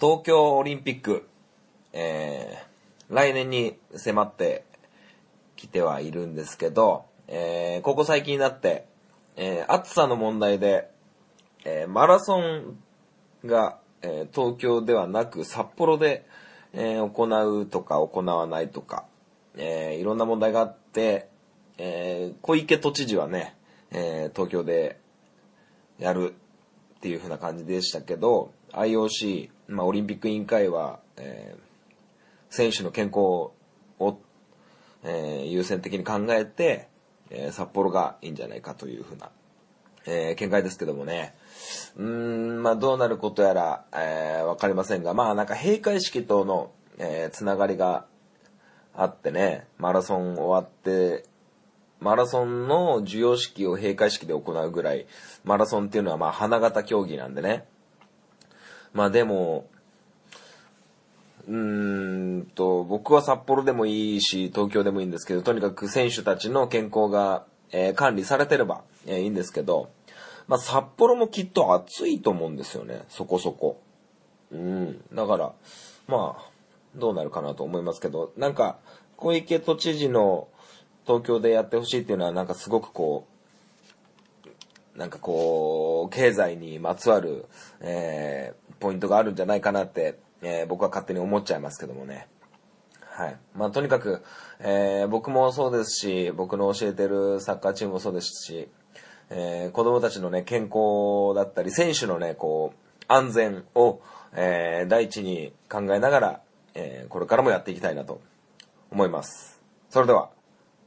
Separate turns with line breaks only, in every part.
東京オリンピック、えー、来年に迫ってきてはいるんですけど、えー、ここ最近になって、えー、暑さの問題で、えー、マラソンが、えー、東京ではなく札幌で、えー、行うとか行わないとか、えー、いろんな問題があって、えー、小池都知事はね、えー、東京でやるっていう風な感じでしたけど、IOC、まあ、オリンピック委員会は、えー、選手の健康を、えー、優先的に考えて、えー、札幌がいいんじゃないかという風な、え、見解ですけどもね。うん、まあ、どうなることやら、えー、わかりませんが、まあ、なんか閉会式との、えー、つながりがあってね、マラソン終わって、マラソンの授与式を閉会式で行うぐらい、マラソンっていうのはまあ花形競技なんでね。まあでも、うーんと、僕は札幌でもいいし、東京でもいいんですけど、とにかく選手たちの健康が、えー、管理されてれば、えー、いいんですけど、まあ札幌もきっと暑いと思うんですよね、そこそこ。うん。だから、まあ、どうなるかなと思いますけど、なんか、小池都知事の東京でやってほしいっていうのは、なんかすごくこう、なんかこう、経済にまつわる、えー、ポイントがあるんじゃないかなって、えー、僕は勝手に思っちゃいますけどもね。はい。まあ、とにかく、えー、僕もそうですし、僕の教えてるサッカーチームもそうですし、えー、子供たちのね、健康だったり、選手のね、こう、安全を、えー、第一に考えながら、えー、これからもやっていきたいなと思います。それでは、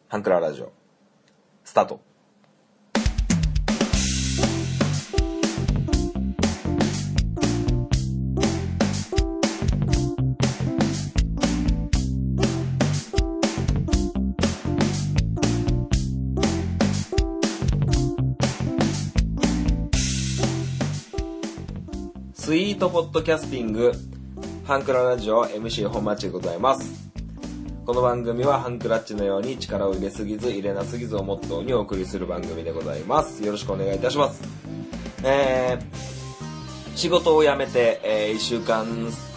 ハンクララジオ、スタート。スイートポッドキャスティングハンクララジオ MC 本町でございます。この番組はハンクラッチのように力を入れすぎず入れなすぎずをモットーにお送りする番組でございます。よろしくお願いいたします。えー、仕事を辞めて、えー、1週間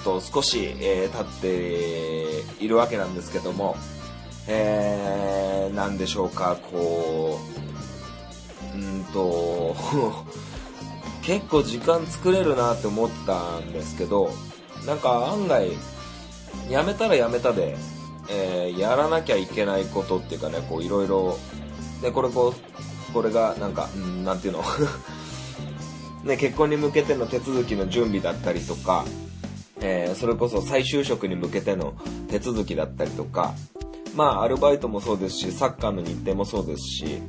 と少し、えー、経っているわけなんですけども、えー、なんでしょうか、こう、うんと、結構時間作れるなって思ったんですけど、なんか案外、やめたらやめたで、えー、やらなきゃいけないことっていうかね、こういろいろ、で、これこう、これがなんか、んなんていうの？ね、結婚に向けての手続きの準備だったりとか、えー、それこそ再就職に向けての手続きだったりとか、まあ、アルバイトもそうですし、サッカーの日程もそうですし、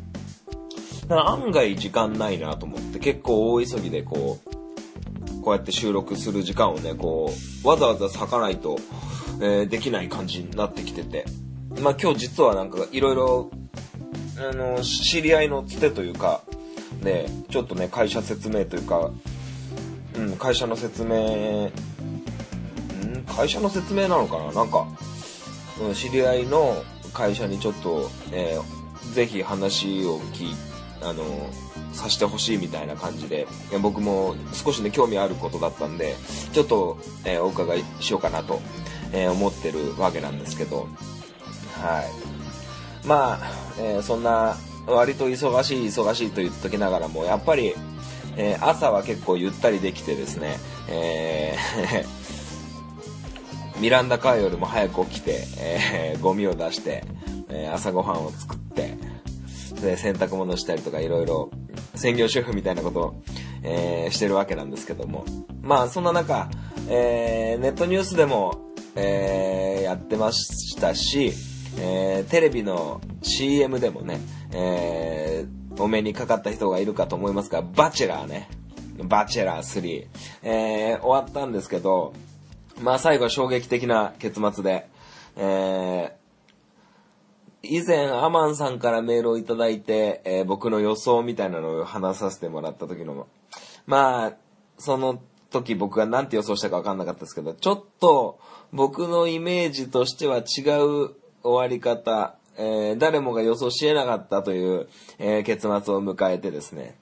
案外時間ないなと思って、結構大急ぎでこう、こうやって収録する時間をね、こう、わざわざ割かないと、えー、できない感じになってきてて。まあ今日実はなんかいろいろ、あの、知り合いのつてというか、ね、ちょっとね、会社説明というか、うん、会社の説明、ん会社の説明なのかな？なんか、うん、知り合いの会社にちょっと、えー、ぜひ話を聞いあの、さしてほしいみたいな感じで、僕も少しね、興味あることだったんで、ちょっと、えー、お伺いしようかなと、えー、思ってるわけなんですけど、はい。まあ、えー、そんな、割と忙しい忙しいと言っときながらも、やっぱり、えー、朝は結構ゆったりできてですね、えー、ミランダカーよりも早く起きて、えー、ゴミを出して、えー、朝ごはんを作って、で、洗濯物したりとかいろいろ専業主婦みたいなことを、えー、してるわけなんですけども。まあ、そんな中、えー、ネットニュースでも、えー、やってましたし、えー、テレビの CM でもね、えー、お目にかかった人がいるかと思いますが、バチェラーね。バチェラー3。えー、終わったんですけど、まあ最後は衝撃的な結末で、え以前、アマンさんからメールをいただいて、えー、僕の予想みたいなのを話させてもらった時の、まあ、その時僕が何て予想したか分かんなかったですけど、ちょっと僕のイメージとしては違う終わり方、えー、誰もが予想し得なかったという、えー、結末を迎えてですね。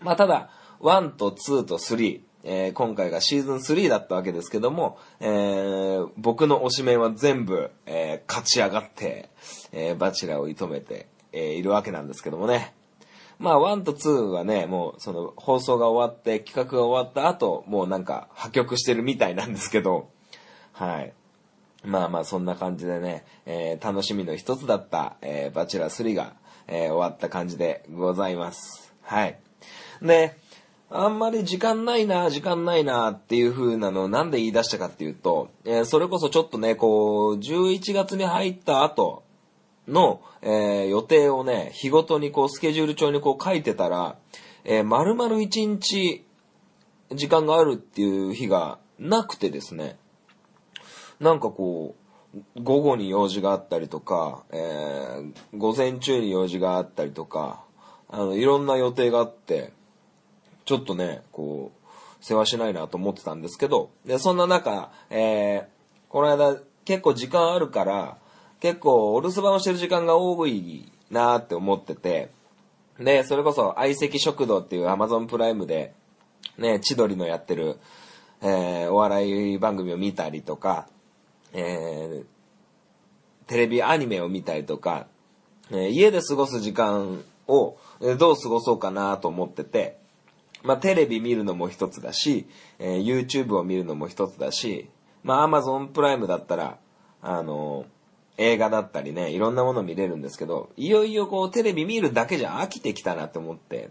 まあただ、1と2と3、えー今回がシーズン3だったわけですけども、えー僕の推しメンは全部、えー勝ち上がって、えバチェラーを射止めて、えいるわけなんですけどもね。まあ、1と2はね、もう、その、放送が終わって、企画が終わった後、もうなんか、破局してるみたいなんですけど、はい。まあまあ、そんな感じでね、え楽しみの一つだった、えバチェラー3が、え終わった感じでございます。はい。で、あんまり時間ないな、時間ないなっていう風なのをなんで言い出したかっていうと、えーそれこそちょっとね、こう、11月に入った後の、えー予定をね、日ごとにこう、スケジュール帳にこう書いてたら、えー、丸々1日時間があるっていう日がなくてですね、なんかこう、午後に用事があったりとか、えー午前中に用事があったりとか、あの、いろんな予定があって、ちょっとね、こう、世話しないなと思ってたんですけど、で、そんな中、えーこの間結構時間あるから、結構お留守番をしてる時間が多いなって思ってて、で、それこそ相席食堂っていう Amazon プライムで、ね、千鳥のやってる、えーお笑い番組を見たりとか、えーテレビアニメを見たりとか、えー家で過ごす時間をえどう過ごそうかなと思ってて、まあ、テレビ見るのも一つだし、えー YouTube を見るのも一つだし、まあ、Amazon プライムだったら、あの映画だったりね、いろんなもの見れるんですけど、いよいよこうテレビ見るだけじゃ飽きてきたなって思って、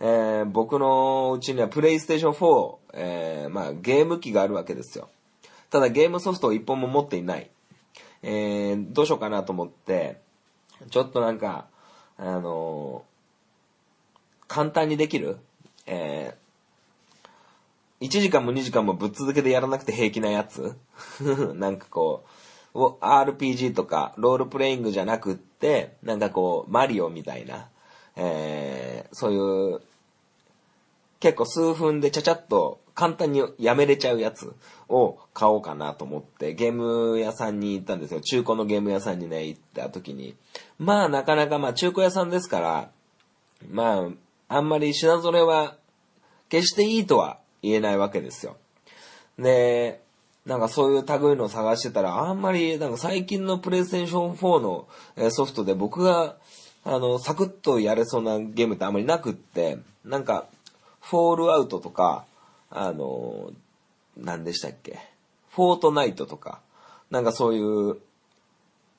えー僕のうちにはプレイステーション4、えーまあ、ゲーム機があるわけですよ。ただゲームソフトを一本も持っていない。えーどうしようかなと思って、ちょっとなんか、あのー簡単にできる、えー、1時間も2時間もぶっ続けてやらなくて平気なやつ？なんかこう、RPG とかロールプレイングじゃなくって、なんかこう、マリオみたいな、えーそういう、結構数分でちゃちゃっと簡単にやめれちゃうやつを買おうかなと思ってゲーム屋さんに行ったんですよ。中古のゲーム屋さんにね、行った時に。まあなかなかまあ中古屋さんですから、まあ、あんまり品揃えは決していいとは言えないわけですよ。で、なんかそういう類のを探してたら、あんまり、なんか最近のプレイステーション4のソフトで僕が、あの、サクッとやれそうなゲームってあんまりなくって、なんか、フォールアウトとか、あの、何でしたっけ、フォートナイトとか、なんかそういう、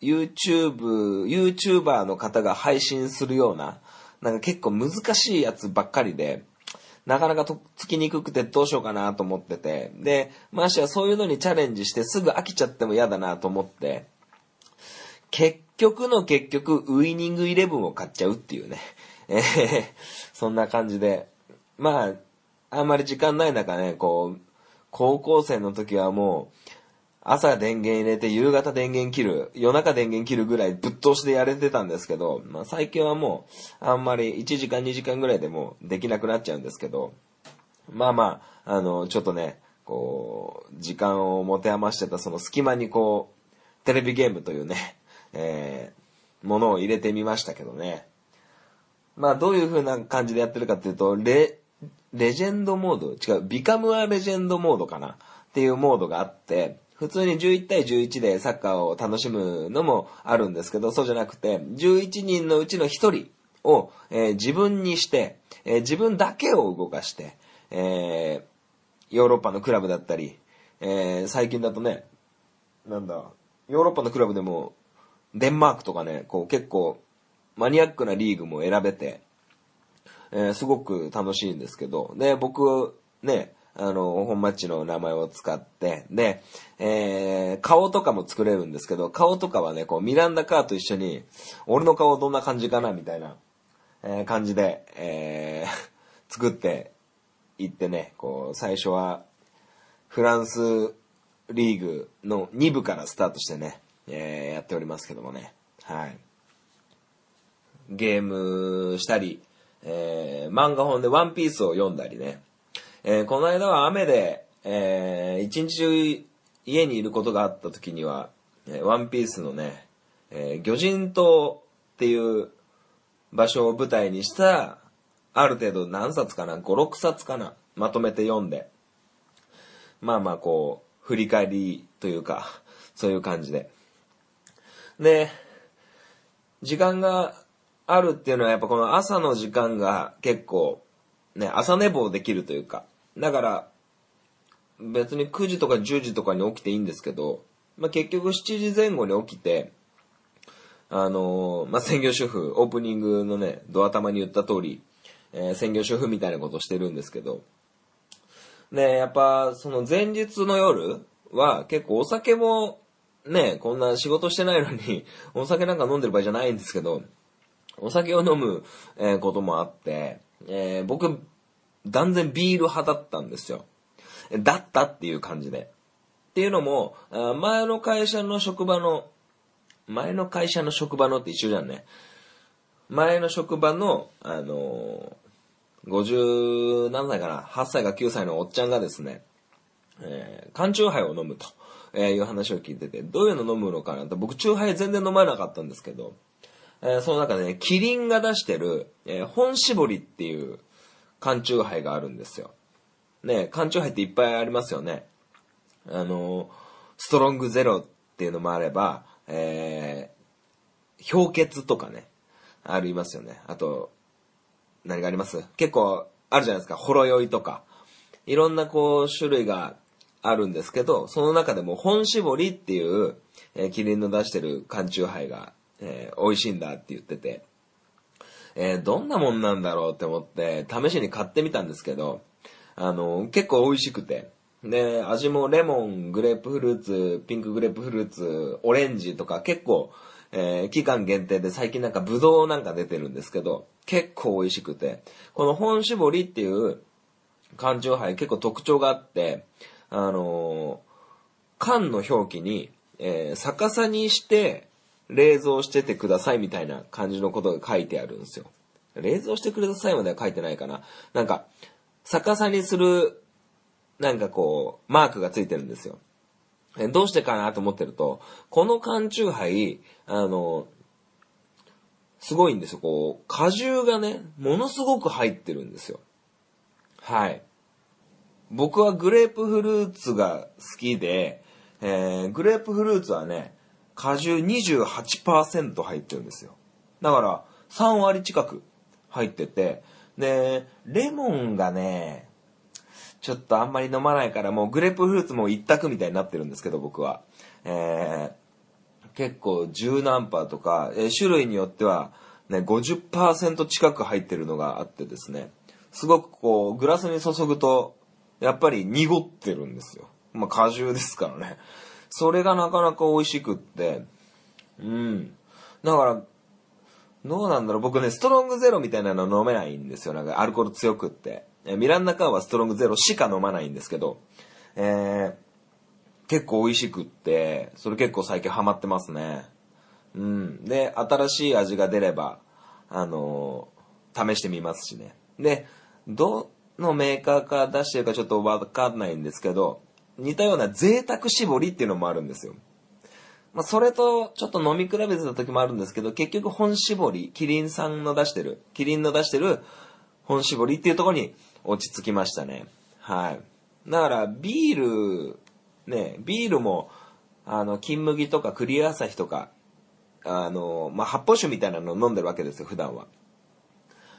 YouTube、YouTuber の方が配信するような、なんか結構難しいやつばっかりで、なかなかとつきにくくてどうしようかなと思ってて、で、ましてやそういうのにチャレンジしてすぐ飽きちゃっても嫌だなと思って、結局の結局、ウイニングイレブンを買っちゃうっていうね。えーそんな感じで。まあ、あんまり時間ない中ね、こう、高校生の時はもう、朝電源入れて夕方電源切る、夜中電源切るぐらいぶっ通しでやれてたんですけど、まあ最近はもう、あんまり1時間2時間ぐらいでもできなくなっちゃうんですけど、まあまあ、あの、ちょっとね、こう、時間を持て余してたその隙間にこう、テレビゲームというね、えー、ものを入れてみましたけどね。まあどういう風な感じでやってるかっていうと、レ、レジェンドモード違う、ビカムアレジェンドモードかなっていうモードがあって、普通に11対11でサッカーを楽しむのもあるんですけど、そうじゃなくて、11人のうちの1人を、えー自分にして、えー自分だけを動かして、えーヨーロッパのクラブだったり、えー最近だとね、なんだ、ヨーロッパのクラブでも、デンマークとかね、こう結構、マニアックなリーグも選べて、えーすごく楽しいんですけど、で、僕、ね、あの、本マッチの名前を使って、で、えー顔とかも作れるんですけど、顔とかはね、こう、ミランダカーと一緒に、俺の顔どんな感じかな、みたいな、えー感じで、えー 作っていってね、こう、最初は、フランスリーグの2部からスタートしてね、えーやっておりますけどもね。はい。ゲームしたり、えー漫画本でワンピースを読んだりね。えーこの間は雨で、えー一日中家にいることがあった時には、えーワンピースのね、えー魚人島っていう場所を舞台にした、ある程度何冊かな ?5、6冊かなまとめて読んで、まあまあこう、振り返りというか、そういう感じで。で、時間があるっていうのはやっぱこの朝の時間が結構、ね、朝寝坊できるというか。だから、別に9時とか10時とかに起きていいんですけど、まあ、結局7時前後に起きて、あのー、まあ、専業主婦、オープニングのね、ドア玉に言った通り、えー、専業主婦みたいなことしてるんですけど、ね、やっぱ、その前日の夜は結構お酒も、ね、こんな仕事してないのに、お酒なんか飲んでる場合じゃないんですけど、お酒を飲む、えー、こともあって、えー、僕、断然ビール派だったんですよ。だったっていう感じで。っていうのも、前の会社の職場の、前の会社の職場のって一緒じゃんね。前の職場の、あのー、50何歳かな、8歳か9歳のおっちゃんがですね、えー、缶チューハイを飲むと、えー、いう話を聞いてて、どういうの飲むのかなと、僕チューハイ全然飲まなかったんですけど、えー、その中でね、キリンが出してる、えー、本搾りっていう缶チューハイがあるんですよ。ね、缶チューハイっていっぱいありますよね。あの、ストロングゼロっていうのもあれば、えー、氷結とかね、ありますよね。あと、何があります？結構あるじゃないですか。ほろ酔いとか。いろんなこう種類があるんですけど、その中でも本搾りっていう、えー、キリンの出してる缶チューハイが、えー、美味しいんだって言ってて、えー、どんなもんなんだろうって思って、試しに買ってみたんですけど、あの、結構美味しくて。で、味もレモン、グレープフルーツ、ピンクグレープフルーツ、オレンジとか結構、えー、期間限定で最近なんかブドウなんか出てるんですけど、結構美味しくて、この本搾りっていう缶チューハイ結構特徴があって、あのー、缶の表記に、えー、逆さにして冷蔵しててくださいみたいな感じのことが書いてあるんですよ。冷蔵してくださいまでは書いてないかな。なんか、逆さにする、なんかこう、マークがついてるんですよ。どうしてかなと思ってると、この缶チューハイ、あの、すごいんですよ。こう、果汁がね、ものすごく入ってるんですよ。はい。僕はグレープフルーツが好きで、えー、グレープフルーツはね、果汁28%入ってるんですよ。だから、3割近く入ってて、で、レモンがね、ちょっとあんまり飲まないから、もうグレープフルーツも一択みたいになってるんですけど、僕は。えー、結構十何パーとか、えー、種類によっては、ね、50%近く入ってるのがあってですね、すごくこう、グラスに注ぐと、やっぱり濁ってるんですよ。まあ、果汁ですからね。それがなかなか美味しくって、うん。だから、どうなんだろう僕ね、ストロングゼロみたいなの飲めないんですよ。なんかアルコール強くって。ミランダカーはストロングゼロしか飲まないんですけど、えー、結構美味しくって、それ結構最近ハマってますね。うん。で、新しい味が出れば、あのー、試してみますしね。で、どのメーカーから出してるかちょっとわかんないんですけど、似たような贅沢絞りっていうのもあるんですよ。まあ、それとちょっと飲み比べてた時もあるんですけど、結局本搾り、キリンさんの出してる、キリンの出してる本搾りっていうとこに落ち着きましたね。はい。だからビール、ね、ビールも、あの、金麦とかクリア朝日とか、あの、まあ、発泡酒みたいなのを飲んでるわけですよ、普段は。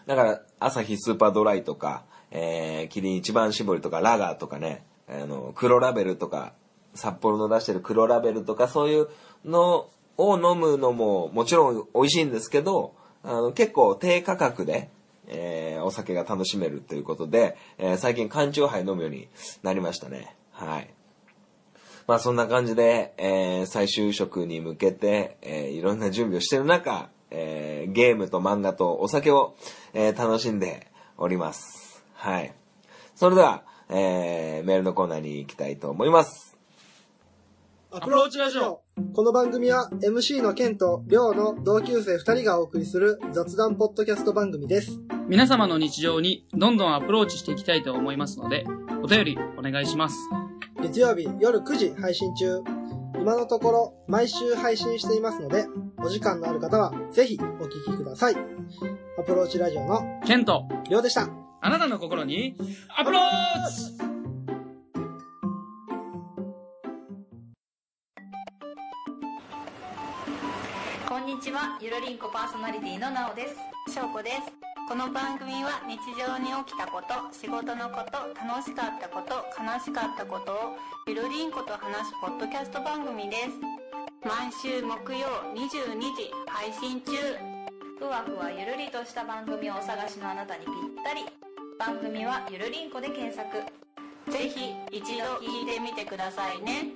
だから、朝日スーパードライとか、えー、キリン一番搾りとか、ラガーとかね、あの、黒ラベルとか、札幌の出してる黒ラベルとかそういうのを飲むのももちろん美味しいんですけど、あの結構低価格で、えー、お酒が楽しめるということで、えー、最近缶チューハイ飲むようになりましたね。はい。まあそんな感じで、えー、最終食に向けて、えー、いろんな準備をしてる中、えー、ゲームと漫画とお酒を、えー、楽しんでおります。はい。それでは、えー、メールのコーナーに行きたいと思います。
アプローチラジオこの番組は MC のケンとリョウの同級生2人がお送りする雑談ポッドキャスト番組です。
皆様の日常にどんどんアプローチしていきたいと思いますので、お便りお願いします。
月曜日夜9時配信中。今のところ毎週配信していますので、お時間のある方はぜひお聞きください。アプローチラジオの
ケンと
リョウでした。
あなたの心にアプローチ
こんにちは、ゆるりんこパーソナリティのなおです。しょうこです。この番組は日常に起きたこと、仕事のこと、楽しかったこと、悲しかったことをゆるりんこと話すポッドキャスト番組です。毎週木曜22時配信中。ふわふわゆるりとした番組をお探しのあなたにぴったり。番組はゆるりんこで検索。ぜひ一度聞いてみてくださいね。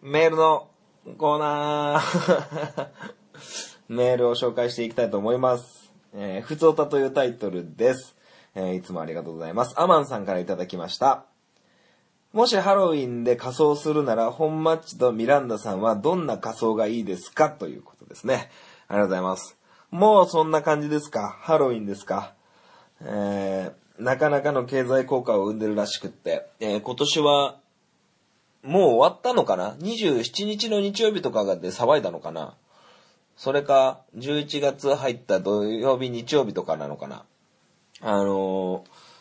メールのコーナー。メールを紹介していきたいと思います。えー、ふつおたというタイトルです。えーいつもありがとうございます。アマンさんからいただきました。もしハロウィンで仮装するなら、本マッチとミランダさんはどんな仮装がいいですか？ということですね。ありがとうございます。もうそんな感じですか？ハロウィンですか？えー、なかなかの経済効果を生んでるらしくって、えー今年はもう終わったのかな ?27 日の日曜日とかで騒いだのかな？それか、11月入った土曜日、日曜日とかなのかな？あのー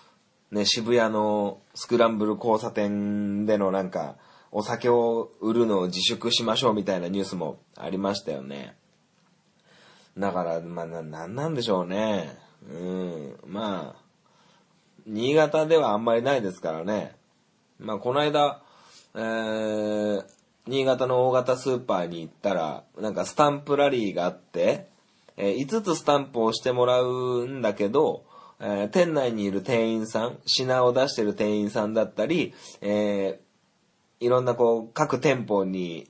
ね、渋谷のスクランブル交差点でのなんか、お酒を売るのを自粛しましょうみたいなニュースもありましたよね。だから、まあ、な、なんなんでしょうね。うん、まあ、新潟ではあんまりないですからね。まあ、この間、えー、新潟の大型スーパーに行ったら、なんかスタンプラリーがあって、えー5つスタンプをしてもらうんだけど、えー店内にいる店員さん、品を出してる店員さんだったり、えーいろんなこう、各店舗に、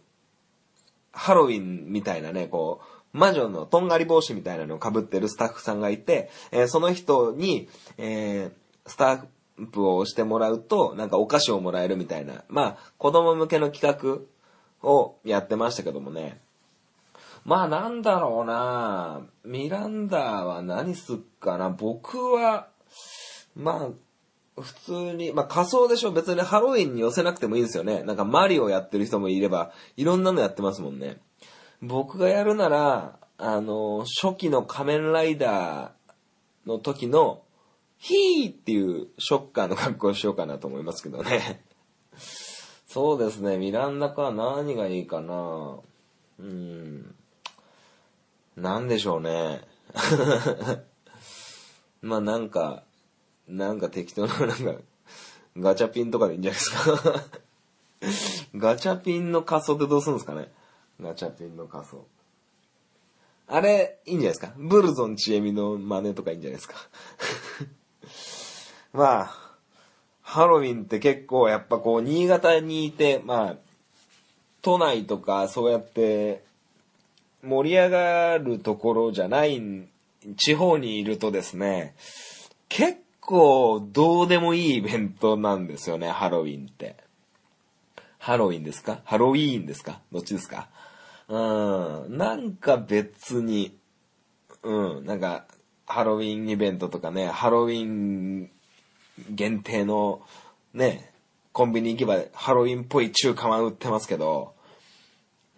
ハロウィンみたいなね、こう、魔女のとんがり帽子みたいなのを被ってるスタッフさんがいて、えーその人に、えースタンプを押してもらうと、なんかお菓子をもらえるみたいな、まあ、子供向けの企画をやってましたけどもね。まあ、なんだろうなミランダは何すっかな僕は、まあ、普通に、まあ仮装でしょ別にハロウィンに寄せなくてもいいですよね。なんかマリオやってる人もいれば、いろんなのやってますもんね。僕がやるなら、あの、初期の仮面ライダーの時の、ヒーっていうショッカーの格好をしようかなと思いますけどね。そうですね、ミランダか何がいいかなうん。なんでしょうね。まあなんか、なんか適当な、なんか、ガチャピンとかでいいんじゃないですか。ガチャピンの仮装ってどうするんですかねガチャピンの仮装。あれ、いいんじゃないですかブルゾンちえみの真似とかいいんじゃないですか。まあ、ハロウィンって結構やっぱこう、新潟にいて、まあ、都内とかそうやって盛り上がるところじゃない地方にいるとですね、結構どうでもいいイベントなんですよね、ハロウィンって。ハロウィンですか？ハロウィーンですか？どっちですか？うん。なんか別に、うん。なんか、ハロウィンイベントとかね、ハロウィン限定の、ね、コンビニ行けばハロウィンっぽい中華まん売ってますけど、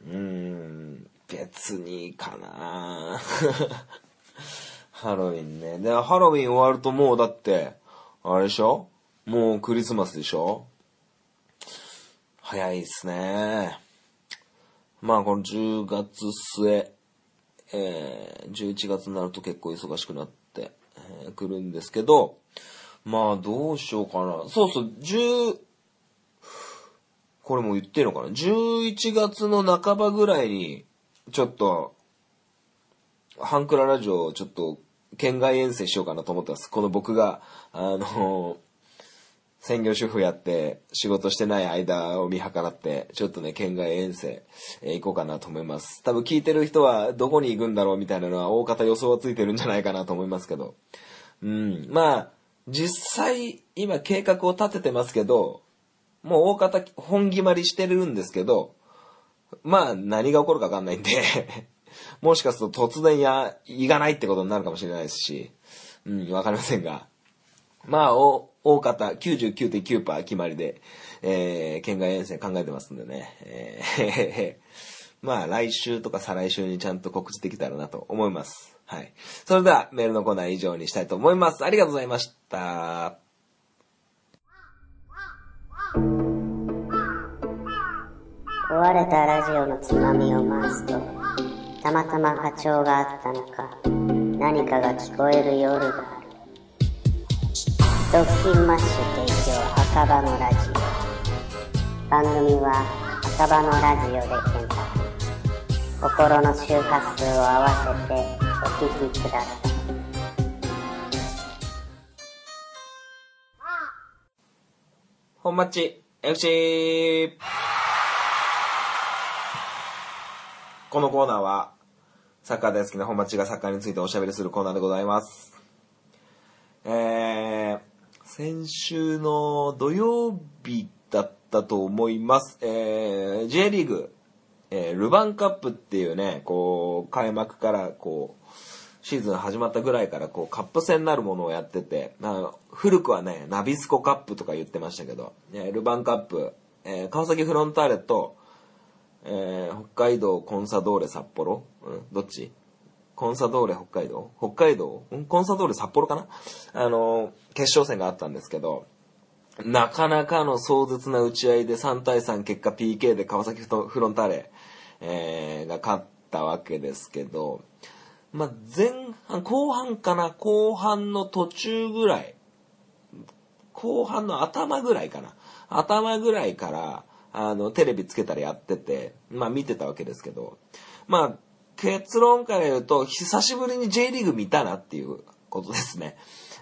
うーん、別にいいかな ハロウィンね。で、ハロウィン終わるともうだって、あれでしょ？もうクリスマスでしょ？早いっすね。まあこの10月末、えー、11月になると結構忙しくなって、えーくるんですけど、まあどうしようかな。そうそう、10、これも言ってるのかな ?11 月の半ばぐらいに、ちょっと、ハンクララジオをちょっと、県外遠征しようかなと思ってます。この僕が、あの、専業主婦やって仕事してない間を見計らって、ちょっとね、県外遠征、えー行こうかなと思います。多分聞いてる人はどこに行くんだろうみたいなのは大方予想はついてるんじゃないかなと思いますけど。うん。まあ、実際、今計画を立ててますけど、もう大方本決まりしてるんですけど、まあ何が起こるかわかんないんで、もしかすると突然や、行かないってことになるかもしれないですし、うん、わかりませんが。まあ、お大方99.9%決まりで、えー、県外遠征考えてますんでね。えー まあ来週とか再来週にちゃんと告知できたらなと思います。はい。それではメールのコーナー以上にしたいと思います。ありがとうございました。
壊れたラジオのつまみを回すと、たまたま波長があったのか、何かが聞こえる夜がある。ドッキンマッシュ提供墓場のラジオ。番組は墓場のラジオで検索。心の周波数を合わせてお聞きください。
本マッチ FC! このコーナーは、サッカー大好きな本マッチがサッカーについておしゃべりするコーナーでございます。えー、先週の土曜日だったと思います。えー、J リーグ、えールヴァンカップっていうね、こう、開幕から、こう、シーズン始まったぐらいから、こう、カップ戦になるものをやってて、あ、古くはね、ナビスコカップとか言ってましたけど、えールヴァンカップ、えー川崎フロンターレと、えー北海道コンサドーレ札幌、うん、どっち？コンサドーレ北海道？北海道？うんコンサドーレ札幌かな？あのー決勝戦があったんですけど、なかなかの壮絶な打ち合いで3対3結果 PK で川崎フロンターレ、えーが勝ったわけですけど、まあ、前半、後半かな？後半の途中ぐらい、後半の頭ぐらいかな？頭ぐらいから、あの、テレビつけたらやってて、まあ見てたわけですけど、まあ、結論から言うと、久しぶりに J リーグ見たなっていうことですね。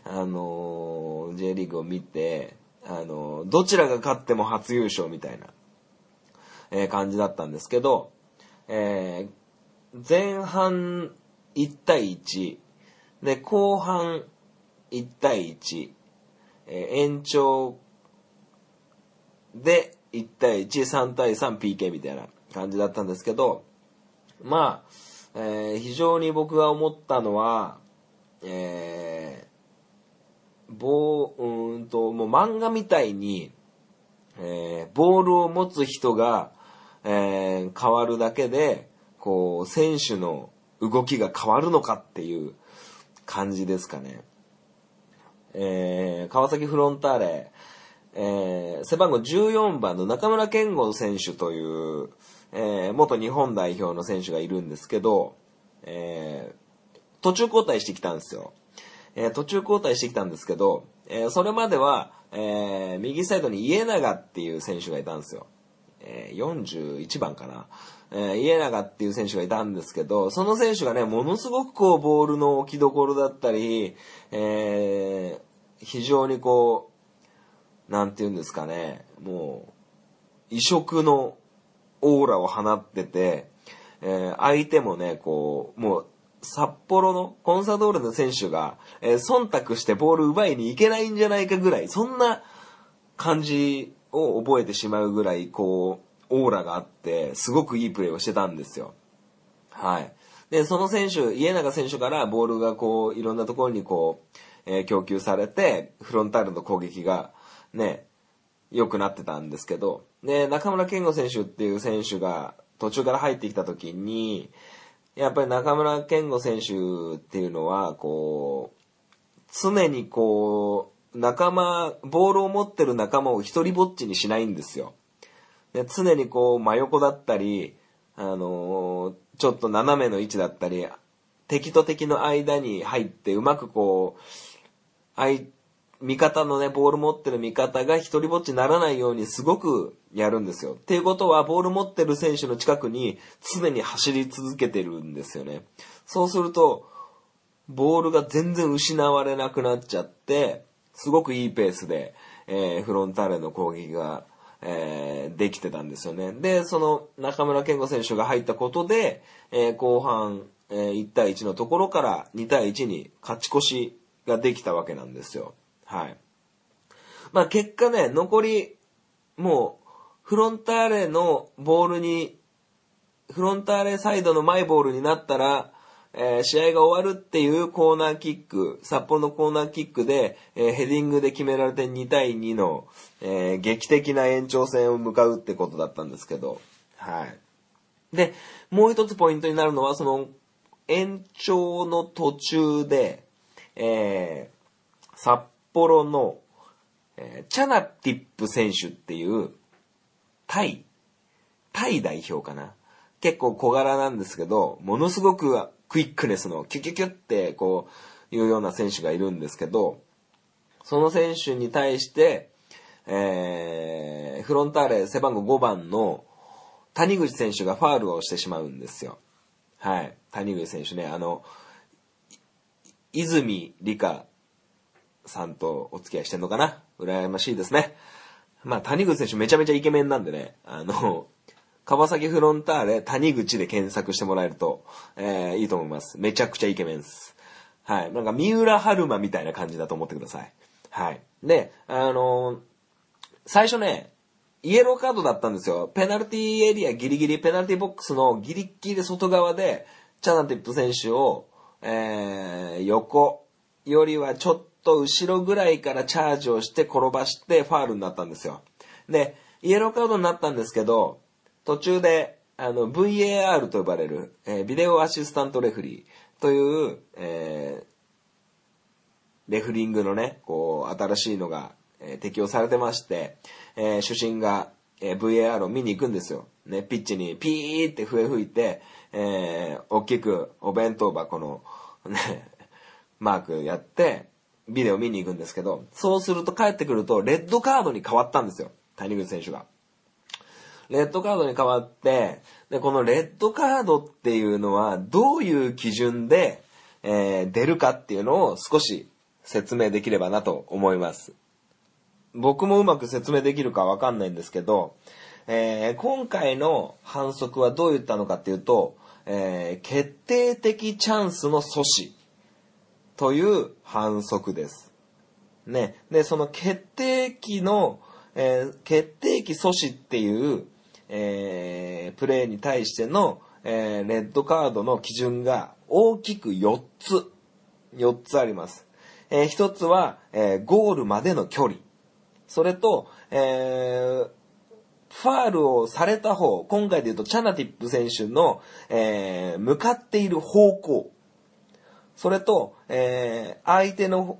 あのー J リーグを見て、あのーどちらが勝っても初優勝みたいな、えー感じだったんですけど、えー前半1対1、で、後半1対1、えー延長で1対1、3対3 PK みたいな感じだったんですけど、まあ、えー非常に僕が思ったのは、えー、棒、うーんと、もう漫画みたいに、えーボールを持つ人が、えー変わるだけで、こう、選手の動きが変わるのかっていう感じですかね。えー川崎フロンターレ、えー背番号14番の中村健吾選手という、えー元日本代表の選手がいるんですけど、えー途中交代してきたんですよ。え途中交代してきたんですけど、えそれまでは、え右サイドに家長っていう選手がいたんですよ。えー41番かな。え家長っていう選手がいたんですけど、その選手がね、ものすごくこう、ボールの置きどころだったり、え非常にこう、なんて言うんですかね、もう、異色のオーラを放ってて、えー相手もね、こう、もう、札幌のコンサドーレの選手が、えー忖度してボール奪いに行けないんじゃないかぐらい、そんな感じを覚えてしまうぐらい、こう、オーラがあって、すごくいいプレーをしてたんですよ。はい。で、その選手、家長選手からボールがこう、いろんなところにこう、えー供給されて、フロンターレの攻撃がね、良くなってたんですけど、で、中村健吾選手っていう選手が途中から入ってきた時に、やっぱり中村健吾選手っていうのは、こう、常にこう、仲間、ボールを持ってる仲間を一人ぼっちにしないんですよ。で常にこう真横だったり、あのーちょっと斜めの位置だったり、敵と敵の間に入ってうまくこう、相、味方のね、ボール持ってる味方が一人ぼっちにならないようにすごくやるんですよ。っていうことは、ボール持ってる選手の近くに常に走り続けてるんですよね。そうすると、ボールが全然失われなくなっちゃって、すごくいいペースで、えーフロンターレの攻撃が、えーできてたんですよね。で、その中村健吾選手が入ったことで、えー後半、えー1対1のところから2対1に勝ち越しができたわけなんですよ。はい。まあ結果ね、残り、もう、フロンターレのボールにフロンターレサイドのマイボールになったら、えー試合が終わるっていうコーナーキック、札幌のコーナーキックで、えーヘディングで決められて2対2の、えー劇的な延長戦を向かうってことだったんですけど、はい。で、もう一つポイントになるのは、その、延長の途中で、えー、札幌の、えーチャナティップ選手っていう、タイ、タイ代表かな？結構小柄なんですけど、ものすごくクイックネスのキュキュキュってこういうような選手がいるんですけど、その選手に対して、えー、フロンターレ背番号5番の谷口選手がファールをしてしまうんですよ。はい。谷口選手ね、あの、泉理香さんとお付き合いしてんのかな？羨ましいですね。まあ、谷口選手めちゃめちゃイケメンなんでね、あの、川崎フロンターレ谷口で検索してもらえると、えー、いいと思います。めちゃくちゃイケメンです。はい。なんか、三浦春馬みたいな感じだと思ってください。はい。で、あの最初ね、イエローカードだったんですよ。ペナルティエリアギリギリ、ペナルティボックスのギリギリ外側で、チャナティップ選手を、えー、横よりはちょっと後ろぐらいからチャージをして転ばしてファールになったんですよ。で、イエローカードになったんですけど、途中で、あの、VAR と呼ばれる、えービデオアシスタントレフリーという、えーレフリングのね、こう、新しいのが、えー適用されてまして、えー主審が、えー VAR を見に行くんですよ。ね、ピッチにピーって笛吹いて、えー大きくお弁当箱の、ね、マークやって、ビデオ見に行くんですけど、そうすると帰ってくると、レッドカードに変わったんですよ。谷口選手が。レッドカードに変わって、で、このレッドカードっていうのは、どういう基準で、えー出るかっていうのを少し説明できればなと思います。僕もうまく説明できるかわかんないんですけど、えー今回の反則はどう言ったのかっていうと、えー決定的チャンスの阻止という反則です。ね。で、その決定機の、えー決定機阻止っていう、えープレーに対しての、えーレッドカードの基準が大きく4つ、4つあります。えー一つは、えーゴールまでの距離。それと、えーファールをされた方、今回で言うとチャナティップ選手の、えー向かっている方向。それと、えー相手の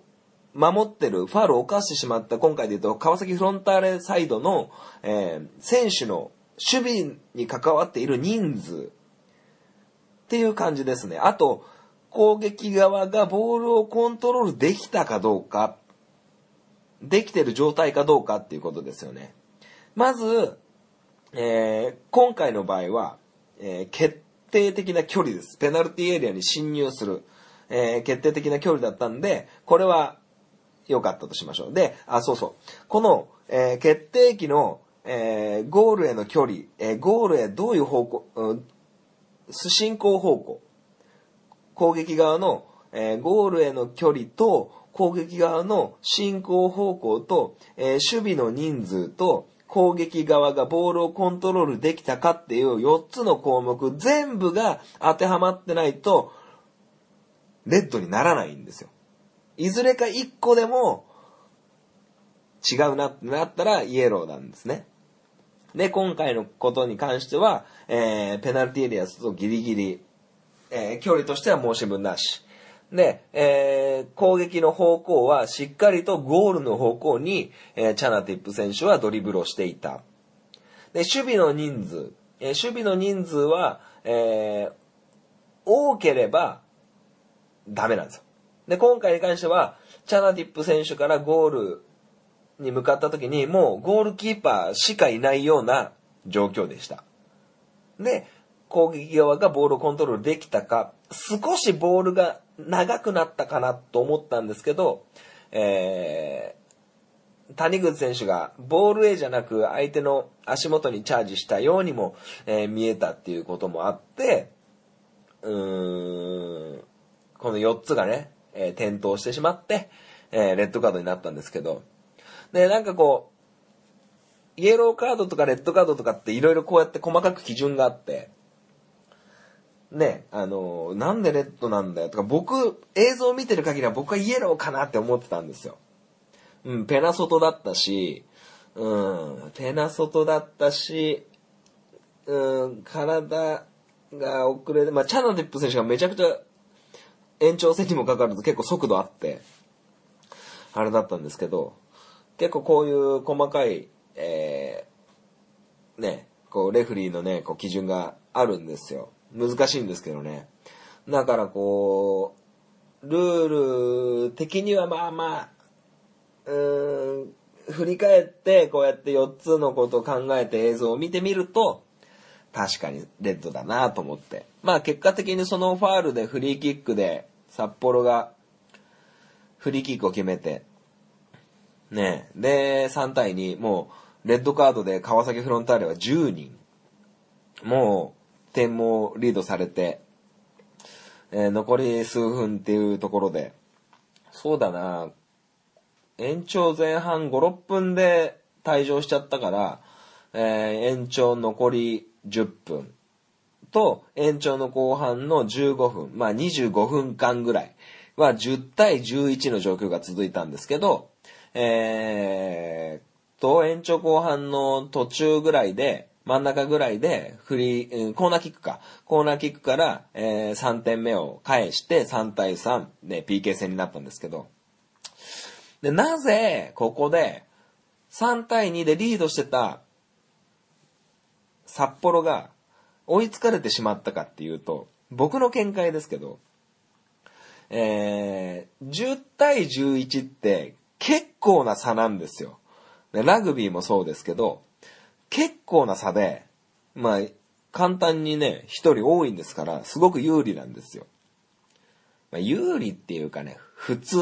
守ってるファールを犯してしまった今回で言うと川崎フロンターレサイドの、えー選手の守備に関わっている人数っていう感じですね。あと、攻撃側がボールをコントロールできたかどうか、できてる状態かどうかっていうことですよね。まず、えー今回の場合は、えー決定的な距離です。ペナルティーエリアに侵入する、えー決定的な距離だったんで、これは良かったとしましょう。で、あ、そうそう。この、えー決定機の、えーゴールへの距離、えーゴールへどういう方向、うん進行方向、攻撃側の、えゴールへの距離と攻撃側の進行方向と、え守備の人数と攻撃側がボールをコントロールできたかっていう4つの項目全部が当てはまってないとレッドにならないんですよ。いずれか1個でも違うなってなったらイエローなんですね。で、今回のことに関しては、えーペナルティエリアとギリギリ、えー距離としては申し分なし。で、えー攻撃の方向はしっかりとゴールの方向に、えーチャナティップ選手はドリブルをしていた。で、守備の人数、えー守備の人数は、えー多ければダメなんですよ。で、今回に関しては、チャナティップ選手からゴールに向かった時に、もうゴールキーパーしかいないような状況でした。で、攻撃側がボールをコントロールできたか、少しボールが長くなったかなと思ったんですけど、えー谷口選手がボール A じゃなく相手の足元にチャージしたようにも、えー見えたっていうこともあって、うーん、この4つがね、えー転倒してしまって、えーレッドカードになったんですけど、で、なんかこう、イエローカードとかレッドカードとかっていろいろこうやって細かく基準があって、ね、あの、なんでレッドなんだよとか、僕、映像を見てる限りは僕はイエローかなって思ってたんですよ。うん、ペナソトだったし、うん、ペナソトだったし、うん、体が遅れて、まあ、チャナティップ選手がめちゃくちゃ延長戦にもかかわらず結構速度あって、あれだったんですけど、結構こういう細かい、えー、ね、こう、レフリーのね、こう、基準があるんですよ。難しいんですけどね。だからこう、ルール的にはまあまあ、うーん、振り返って、こうやって4つのことを考えて映像を見てみると、確かにレッドだなと思って。まあ結果的にそのファールでフリーキックで札幌がフリーキックを決めて、ねで、3対2、もうレッドカードで川崎フロンターレは10人、もう点もリードされて、えー残り数分っていうところで、そうだな、延長前半5、6分で退場しちゃったから、えー延長残り10分。と延長の後半の15分、まあ25分間ぐらいは10対11の状況が続いたんですけど、えー、と、延長後半の途中ぐらいで、真ん中ぐらいで、フリー、うんコーナーキックか。コーナーキックから、えー3点目を返して3対3で PK 戦になったんですけど、で、なぜ、ここで、3対2でリードしてた、札幌が、追いつかれてしまったかっていうと、僕の見解ですけど、えー、10対11って結構な差なんですよ。ラグビーもそうですけど、結構な差で、まあ、簡単にね、一人多いんですから、すごく有利なんですよ。まあ、有利っていうかね、普通、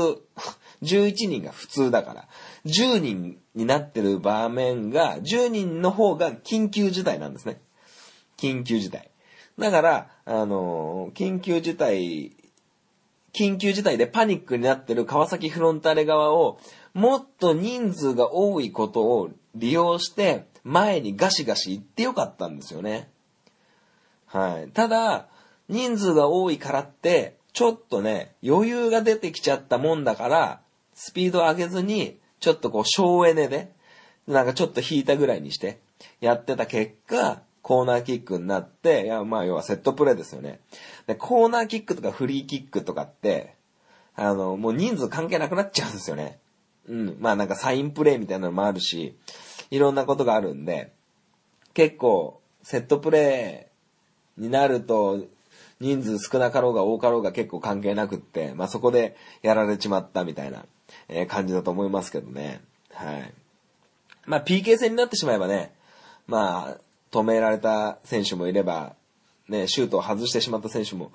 11人が普通だから、10人になってる場面が、10人の方が緊急事態なんですね。緊急事態。だから、あの緊急事態、緊急事態でパニックになってる川崎フロンターレ側を、もっと人数が多いことを利用して、前にガシガシ行ってよかったんですよね。はい。ただ、人数が多いからって、ちょっとね、余裕が出てきちゃったもんだから、スピード上げずに、ちょっとこう、省エネで、なんかちょっと引いたぐらいにして、やってた結果、コーナーキックになって、いや、まあ、要はセットプレーですよね。で、コーナーキックとかフリーキックとかって、あの、もう人数関係なくなっちゃうんですよね。うん。まあなんかサインプレーみたいなのもあるし、いろんなことがあるんで、結構、セットプレーになると、人数少なかろうが多かろうが結構関係なくって、まあそこでやられちまったみたいな、えー感じだと思いますけどね。はい。まあ PK 戦になってしまえばね、まあ、止められた選手もいれば、ね、シュートを外してしまった選手も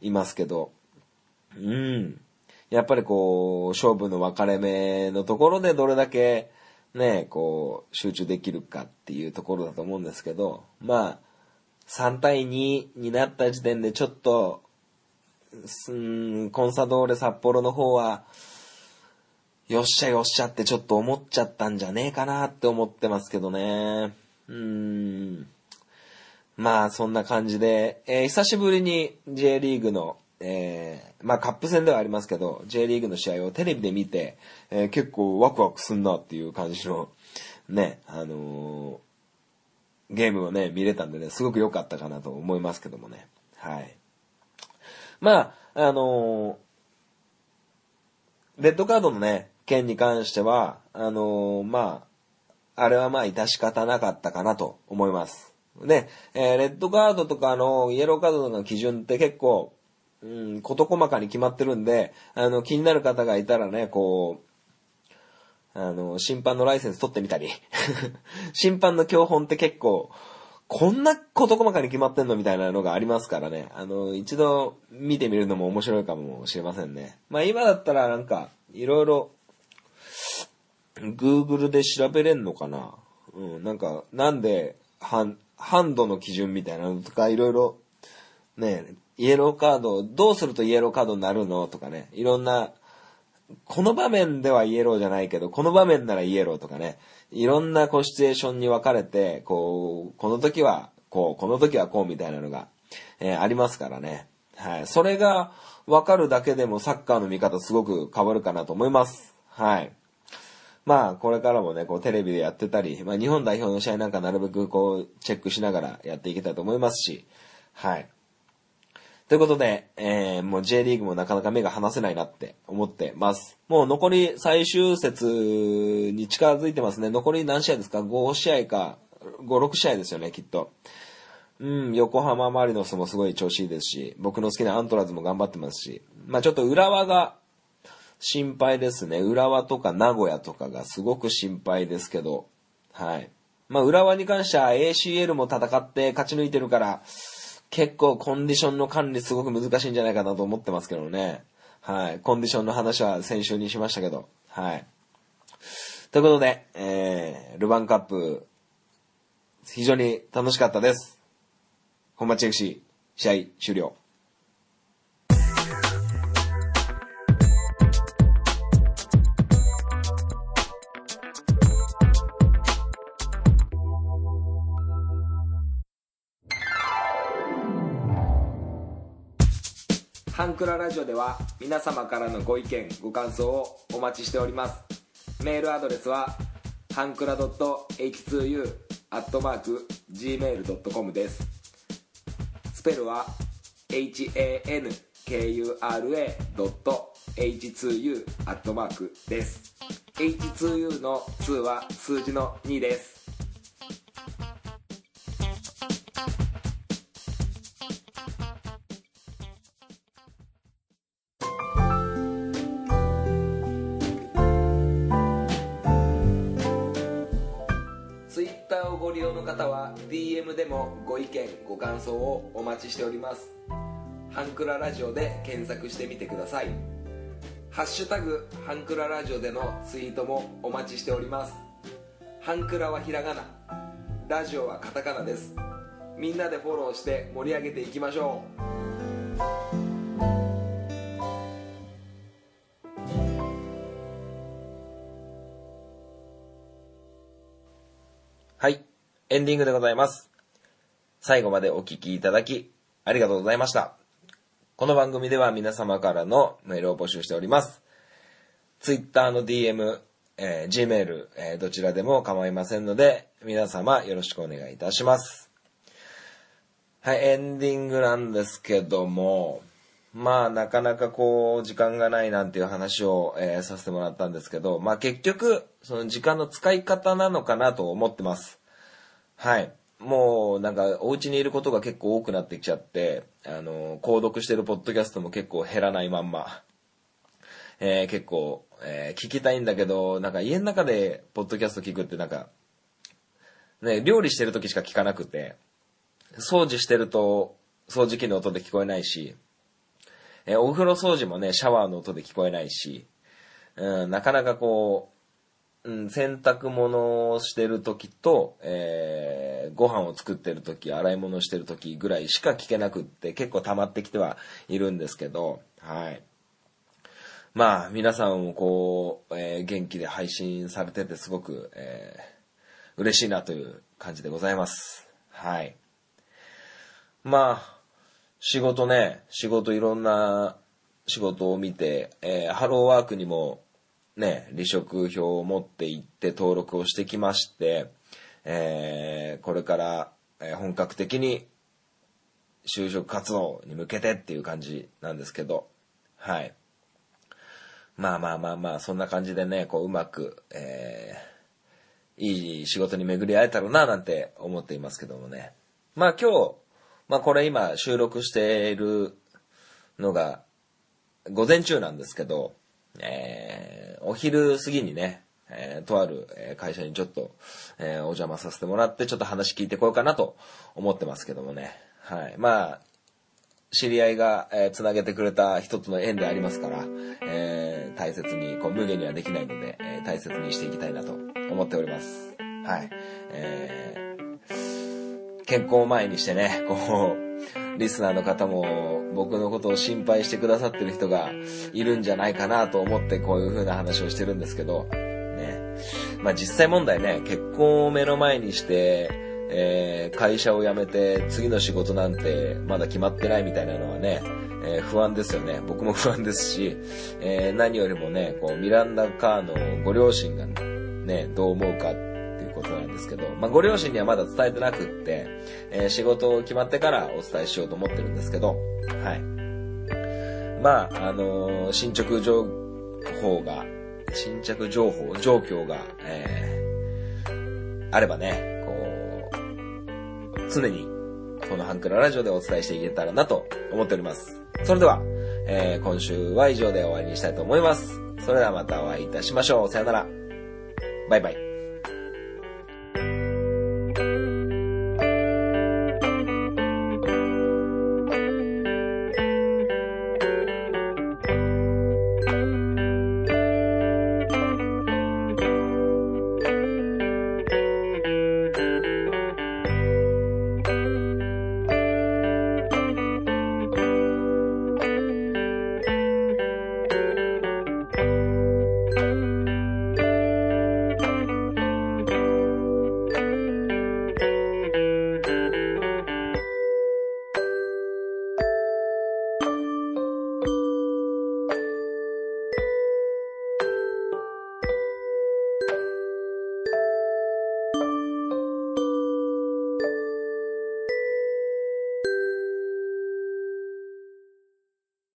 いますけど、うん。やっぱりこう、勝負の分かれ目のところでどれだけ、ね、こう、集中できるかっていうところだと思うんですけど、まあ、3対2になった時点でちょっと、すんコンサドーレ札幌の方は、よっしゃよっしゃってちょっと思っちゃったんじゃねえかなって思ってますけどね。うーん。まあ、そんな感じで、えー久しぶりに J リーグの、えーまあカップ戦ではありますけど、J リーグの試合をテレビで見て、えー結構ワクワクすんなっていう感じの、ね、あのーゲームをね、見れたんでね、すごく良かったかなと思いますけどもね。はい。まあ、あのレッドカードのね、件に関しては、あのまあ、あれはまあ、致し方なかったかなと思います。で、えーレッドカードとかのイエローカードの基準って結構、うん、事細かに決まってるんで、あの、気になる方がいたらね、こう、あの、審判のライセンス取ってみたり、審判の教本って結構、こんな事細かに決まってんのみたいなのがありますからね。あの、一度見てみるのも面白いかもしれませんね。まあ今だったらなんか、いろいろ、Google で調べれんのかな？うん、なんか、なんで、ハン、ハンドの基準みたいなのとか、いろいろ、ね、イエローカード、どうするとイエローカードになるのとかね、いろんな、この場面ではイエローじゃないけど、この場面ならイエローとかね、いろんなこうシチュエーションに分かれて、こう、この時はこう、この時はこうみたいなのが、えーありますからね。はい。それが分かるだけでもサッカーの見方すごく変わるかなと思います。はい。まあ、これからもね、こう、テレビでやってたり、まあ、日本代表の試合なんかなるべくこう、チェックしながらやっていきたいと思いますし、はい。ということで、えー、もう J リーグもなかなか目が離せないなって思ってます。もう残り最終節に近づいてますね。残り何試合ですか ?5 試合か、5、6試合ですよね、きっと。うん、横浜マリノスもすごい調子いいですし、僕の好きなアントラーズも頑張ってますし、まあちょっと浦和が心配ですね。浦和とか名古屋とかがすごく心配ですけど、はい。まあ浦和に関しては ACL も戦って勝ち抜いてるから、結構コンディションの管理すごく難しいんじゃないかなと思ってますけどね。はい。コンディションの話は先週にしましたけど、はい。ということで、えー、ルヴァンカップ、非常に楽しかったです。本町 FC、試合終了。クララジオでは皆様からのご意見ご感想をお待ちしております。メールアドレスはハンクラ .h2u.gmail.com です。スペルは hankura.h2u です。H2U の2は数字の2です。もご意見ご感想をお待ちしております。ハンクララジオで検索してみてください。ハッシュタグハンクララジオでのツイートもお待ちしております。ハンクラはひらがな。ラジオはカタカナです。みんなでフォローして盛り上げていきましょう。はい。エンディングでございます。最後までお聞きいただき、ありがとうございました。この番組では皆様からのメールを募集しております。Twitter の DM、えー Gmail、えーどちらでも構いませんので、皆様よろしくお願いいたします。はい、エンディングなんですけども、まあ、なかなかこう、時間がないなんていう話を、えーさせてもらったんですけど、まあ結局、その時間の使い方なのかなと思ってます。はい。もう、なんか、お家にいることが結構多くなってきちゃって、あの、購読してるポッドキャストも結構減らないまんま、えー結構、えー聞きたいんだけど、なんか家の中でポッドキャスト聞くってなんか、ね、料理してる時しか聞かなくて、掃除してると、掃除機の音で聞こえないし、えーお風呂掃除もね、シャワーの音で聞こえないし、うん、なかなかこうう、ん、洗濯物をしてる時と、えーご飯を作ってる時、洗い物してる時ぐらいしか聞けなくって、結構溜まってきてはいるんですけど、はい。まあ、皆さんもこう、えー元気で配信されててすごく、えー嬉しいなという感じでございます。はい。まあ、仕事ね、仕事いろんな仕事を見て、えーハローワークにもね、離職票を持って行って登録をしてきまして、えーこれから、え本格的に就職活動に向けてっていう感じなんですけど、はい。まあまあまあまあ、そんな感じでね、こううまく、えーいい仕事に巡り会えたらな、なんて思っていますけどもね。まあ今日、まあこれ今収録しているのが午前中なんですけど、えーお昼過ぎにね、えーとある会社にちょっと、えーお邪魔させてもらってちょっと話聞いてこようかなと思ってますけどもね。はい。まあ、知り合いが、えーつなげてくれた一つの縁でありますから、えー大切に、こう、無限にはできないので、えー大切にしていきたいなと思っております。はい。えー健康を前にしてね、こう、リスナーの方も僕のことを心配してくださってる人がいるんじゃないかなと思ってこういう風な話をしてるんですけど、ね。まあ実際問題ね、結婚を目の前にして、えー会社を辞めて次の仕事なんてまだ決まってないみたいなのはね、えー不安ですよね。僕も不安ですし、えー何よりもね、こうミランダ・カーのご両親がね、どう思うかですけど、まあ、ご両親にはまだ伝えてなくって、えー仕事決まってからお伝えしようと思ってるんですけど、はい。まあ、あのー進捗情報が、進捗情報、状況が、えーあればね、こう、常に、このハンクララジオでお伝えしていけたらなと思っております。それでは、えー今週は以上で終わりにしたいと思います。それではまたお会いいたしましょう。さよなら。バイバイ。